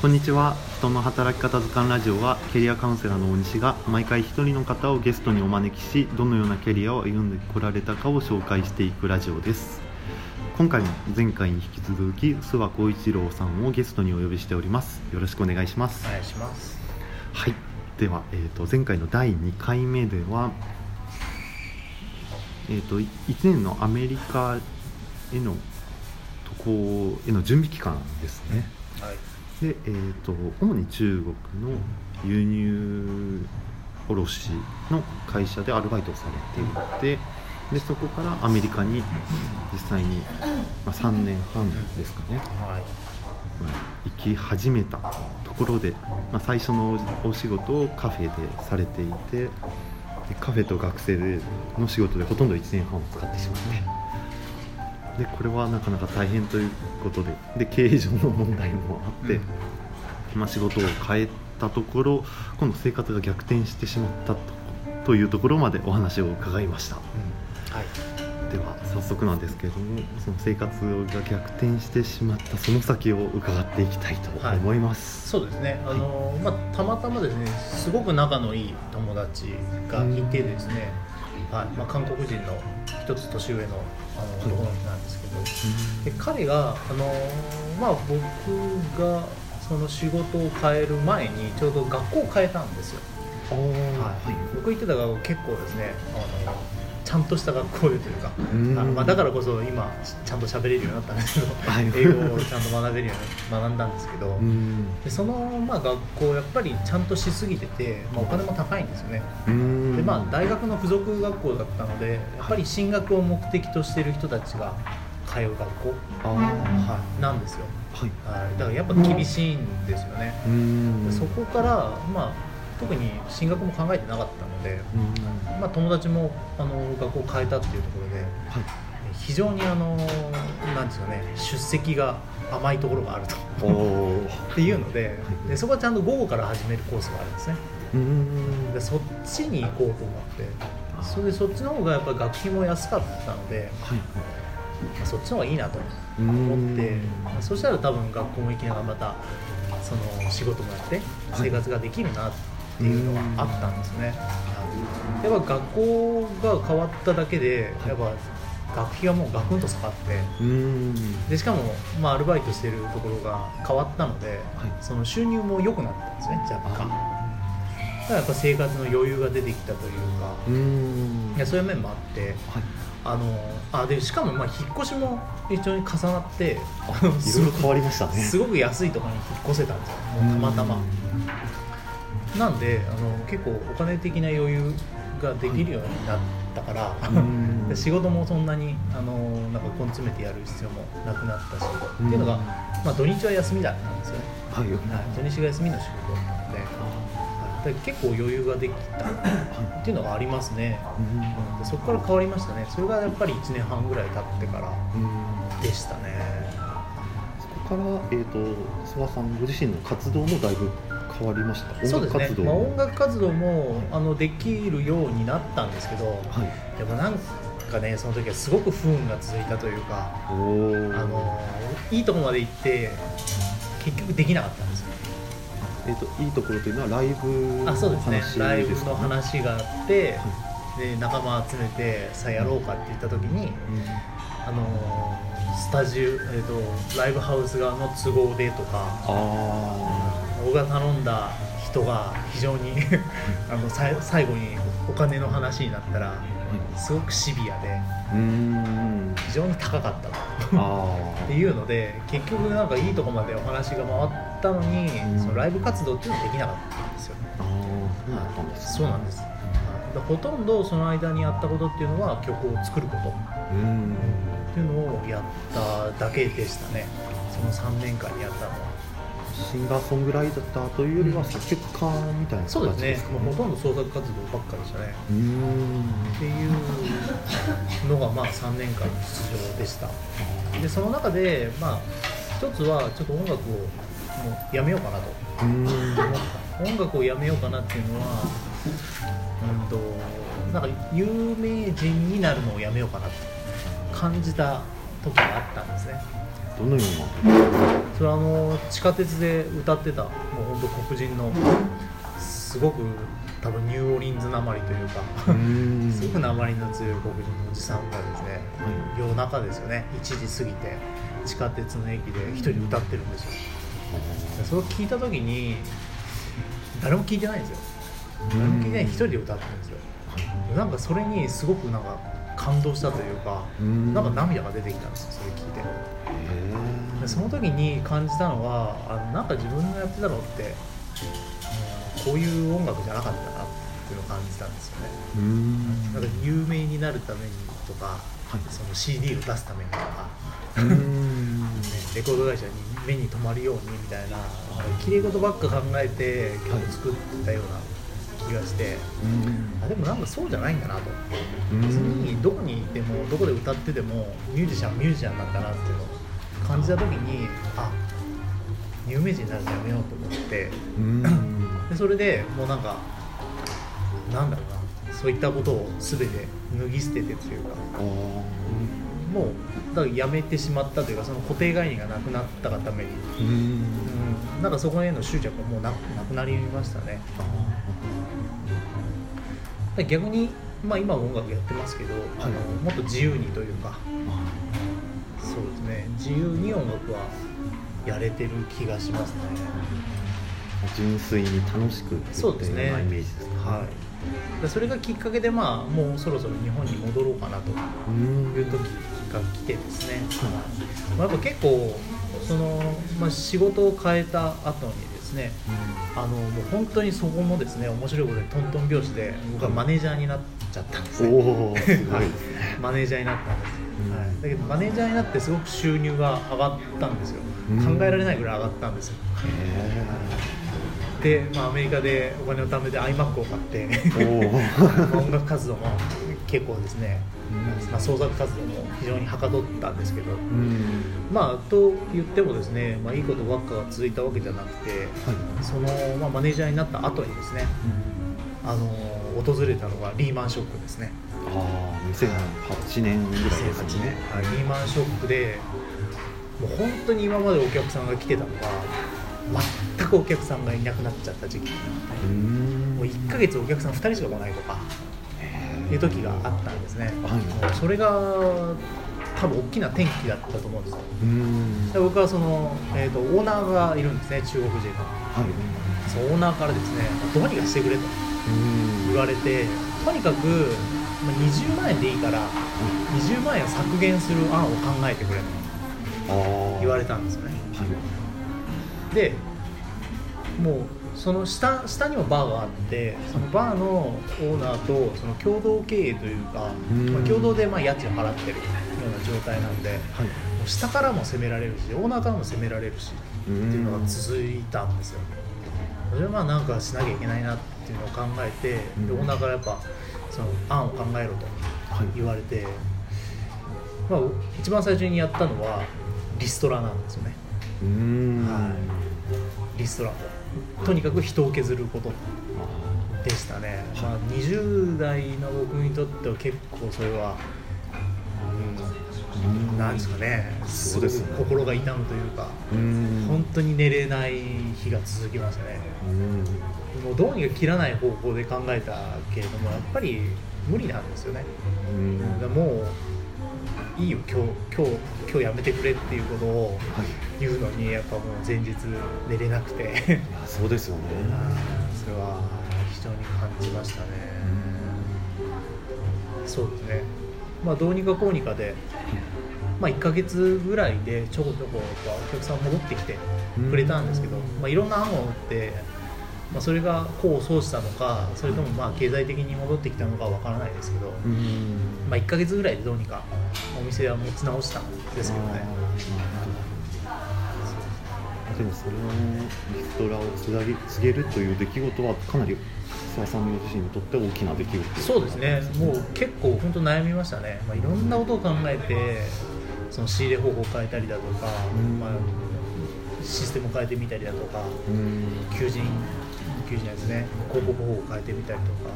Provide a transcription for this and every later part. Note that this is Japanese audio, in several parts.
こんにちは。人の働き方図鑑ラジオはキャリアカウンセラーの大西が毎回一人の方をゲストにお招きしどのようなキャリアを歩んでこられたかを紹介していくラジオです。今回も前回に引き続き諏訪光一郎さんをゲストにお呼びしております。よろしくお願いします。お願いします。はい。では、えー、と前回の第2回目では、えー、と1年のアメリカへの渡航への準備期間ですね。はいで、えー、と主に中国の輸入卸の会社でアルバイトをされていてでそこからアメリカに実際に、まあ、3年半ですかね、はい。まあ行き始めたところで、まあ、最初のお仕事をカフェでされていてでカフェと学生での仕事でほとんど1年半を使ってしまってでこれはなかなか大変ということでで経営上の問題もあって、まあ、仕事を変えたところ今度生活が逆転してしまったとというところまでお話を伺いました。はい。では早速なんですけれどもその生活が逆転してしまったその先を伺っていきたいと思います、そうですね。あの、まあ、たまたまですねすごく仲のいい友達がいてですね、はいまあ、韓国人の一つ年上のあの男の人なんですけど、で彼があの、まあ、僕がその仕事を変える前にちょうど学校を変えたんですよ、はい、僕行ってた学校結構ですねあのちゃんとした学校でというかうん。あのまあ、だからこそ今ちゃんと喋れるようになったんですけどはい。英語をちゃんと学べるように学んだんですけど、うん。でその、まあ、学校やっぱりちゃんとしすぎてて、まあ、お金も高いんですよね。うん。で、まあ、大学の付属学校だったのでやっぱり進学を目的としている人たちが通う学校、はい、なんですよ、はい。はい、だからやっぱ厳しいんですよね、そこから、まあ、特に進学も考えてなかったので、うん。まあ、友達もあの学校を変えたっていうところではい。非常にあのなんですかね出席が甘いところがあると。っていうのででそこはちゃんと午後から始めるコースがあるんですね。うん。でそっちに行こうと思ってそれでそっちの方がやっぱ学費も安かったので、はいまあ、そっちの方がいいなとうん思って、まあそしたら多分学校も行きながらまたその仕事もやって生活ができるなっていうのがあったんですね、やっぱ学校が変わっただけでやっぱ学費がもうガクンと下がってうん。でしかも、まあ、アルバイトしてるところが変わったので、はい。その収入も良くなったんですね若干。だからやっぱ生活の余裕が出てきたというかうん。いやそういう面もあってはい。あのあでしかもまあ引っ越しも一緒に重なってあいろいろ変わりましたね。すごく安いところに引っ越せたんですよ。もうたまたまなんであの結構お金的な余裕ができるようになったから、うん。で 仕事もそんなにあのなんか根詰めてやる必要もなくなったし、っていうのが、まあ、土日は休みだったんですよね、はい。はい、土日が休みの仕事だったので結構余裕ができたっていうのがありますね、うん。でそこから変わりましたね。それがやっぱり1年半ぐらい経ってからうん。でしたね。そこから、えー、と諏訪さんご自身の活動もだいぶ変わりました？そうですね。まあ、音楽活動もあのできるようになったんですけどはい。でもなんかねその時はすごく不運が続いたというかあのいいとこまで行って結局できなかったんですよ。えー、といいところというのはライブのあそうですね。話ライブの話があって、で仲間集めてさあやろうかって言った時にあのスタジオ、えー、とライブハウス側の都合でとかあ僕が頼んだ人が非常に あのさい最後にお金の話になったらすごくシビアで非常に高かったと。あ っていうので結局なんかいいとこまでお話が回ったのに、うん。そのライブ活動っていうのはできなかったんですよ、あそうだったんですうなんです。でほとんどその間にやったことっていうのは曲を作ること。っうん。ていうのをやっただけでしたね。その3年間にやったのはシンガーソングライターというよりは作曲家みたいな形そうですねですかもうほとんど創作活動ばっかでしたねっていうのがまあ3年間の出場でした。でその中でまあ一つはちょっと音楽をもうやめようかなと。音楽をやめようかなっていうのはうんとなんか有名人になるのをやめようかなって感じた時があったんですねどのような？それはあの地下鉄で歌ってたもう本当黒人のすごく多分ニューオーリンズなまりというかうん。すごくなまりの強い黒人のおじさんがですね、夜中ですよね。1時過ぎて地下鉄の駅で一人歌ってるんですよ。でそれを聞いた時に誰も聞いてないんですよ。誰も聞いてない一人で歌ってるんですよ。なんかそれにすごくなんか感動したというかうん。なんか涙が出てきたんですよそれ聞いて。へでその時に感じたのはあのなんか自分のやってたのって、うんこういう音楽じゃなかったなっていうのを感じたんですよね。ん。なんか有名になるためにとか、はい。その CD を出すためにとか、うん。ね、レコード会社に目に留まるようにみたいな綺麗事ばっか考えて曲作ってたような気がして、うん。あでもなんかそうじゃないんだなと。うん。別にどこにいてもどこで歌っててもミュージシャンはミュージシャンなんだなっていうのを感じた時にあ有名人になるのやめようと思って。うん。でそれでもうなんかなんだろうな。そういったことを全て脱ぎ捨ててというか。あー。もうだからやめてしまったというかその固定概念がなくなったがために、うん。うん、なんかそこへの執着がもうななくなりましたね。で逆に、まあ、今は音楽やってますけど、あのもっと自由にというかね自由に音楽はやれてる気がしますね。純粋に楽しくそうですね。っていうようなイメージですか？はい。でそれがきっかけでまあもうそろそろ日本に戻ろうかなとうん。いう時が来てですね、まあ、やっぱ結構その、まあ、仕事を変えた後にですねあのもう本当にそこもですね面白いことでトントン拍子で僕はマネージャーになっちゃったんですね、おおすごいですね。マネージャーになったんです、うんはい、だけどマネージャーになってすごく収入が上がったんですよ、うん。考えられないぐらい上がったんですよ。へで、まあ、アメリカでお金を貯めて iMac を買って 音楽活動も結構ですね、まあ、創作活動も非常にはかどったんですけど。うん。まあと言ってもですね、まあ、いいことばっかが続いたわけじゃなくてはい。その、まあ、マネージャーになった後にですねあの訪れたのがリーマンショックですね。ああ2008年ぐらいです2008ね。リーマンショックでもう本当に今までお客さんが来てたのが全くお客さんがいなくなっちゃった時期うん。もう1ヶ月お客さん2人しか来ないとかいう時があったんですね。はい。それが多分大きな転機だったと思うんですよ。うん。で僕はその、えー、とオーナーがいるんですね中国人のはい。そのオーナーからですねどうにかしてくれとうん。言われてとにかくまあ20万円でいいから20万円を削減する案を考えてくれと言われたんですよね。はい。でもうその下下にもバーがあってそのバーのオーナーとその共同経営というか、うん。まあ、共同でまあ家賃を払ってるような状態なんではい。もう下からも攻められるしオーナーからも攻められるしっていうのが続いたんですよ。それはまあなんかしなきゃいけないなっていうのを考えて、うん。でオーナーからやっぱその案を考えろとはい。言われて、まあ、一番最初にやったのはリストラなんですよね。うん。はい。リストラ。とにかく人を削ることでしたね、まあ、20代の僕にとっては結構それは、うん、なんですかね。すごく心が痛むというかうん。本当に寝れない日が続きましたね。うんもうどうにか切らない方向で考えたけれどもやっぱり無理なんですよね。うん。だもういいよ今日今日今日やめてくれっていうことをはい言うのにやっぱもう前日寝れなくて。いやそうですよね。それは非常に感じましたね、そうですね。まあどうにかこうにかで、まあ、1ヶ月ぐらいでちょこちょこお客さん戻ってきてくれたんですけど、まあ、いろんな案を打って、まあ、それが功を奏したのかそれともまあ経済的に戻ってきたのかわからないですけど、うん。まあ、1ヶ月ぐらいでどうにかお店は持ち直したんですけどね。でもそれはねリストラを告げるという出来事はかなり諏訪さんの自身にとって大きな出来事そうですね。もう結構本当悩みましたね、まあ、いろんなことを考えてその仕入れ方法を変えたりだとか、うん。まあ、システムを変えてみたりだとかうん。求人求人ですね広告方法を変えてみたりとか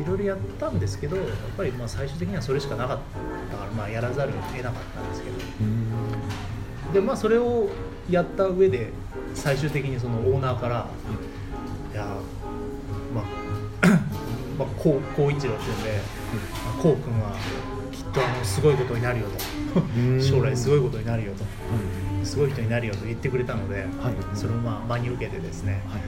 いろいろやったんですけどやっぱりまあ最終的にはそれしかなかったから、まあ、やらざるを得なかったんですけど。うん。でまあそれをやった上で最終的にそのオーナーから「いやまあ まあこう孝一郎っていうんで「こう君はきっとあのすごいことになるよ」と「将来すごいことになるよ」と「すごい人になるよ」と言ってくれたので、はい。それをまあ真に受けてですね、はい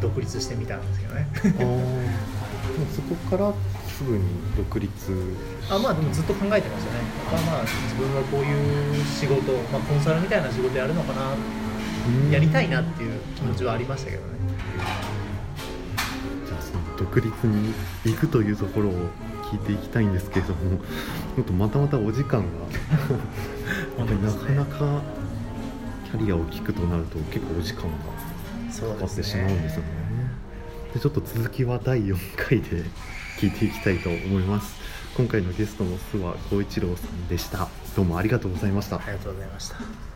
独立してみたんですけどね。そこからすぐに独立あまあでもずっと考えてましたね。やっぱまあ自分はこういう仕事、まあ、コンサルみたいな仕事やるのかな。やりたいなっていう気持ちはありましたけどね。じゃあその独立に行くというところを聞いていきたいんですけれども ちょっとまたまたお時間が。なかなかキャリアを聞くとなると結構お時間がかかってしまうんですよね。でちょっと続きは第4回で聞いていきたいと思います。今回のゲストの諏訪光一郎さんでした。どうもありがとうございました。ありがとうございました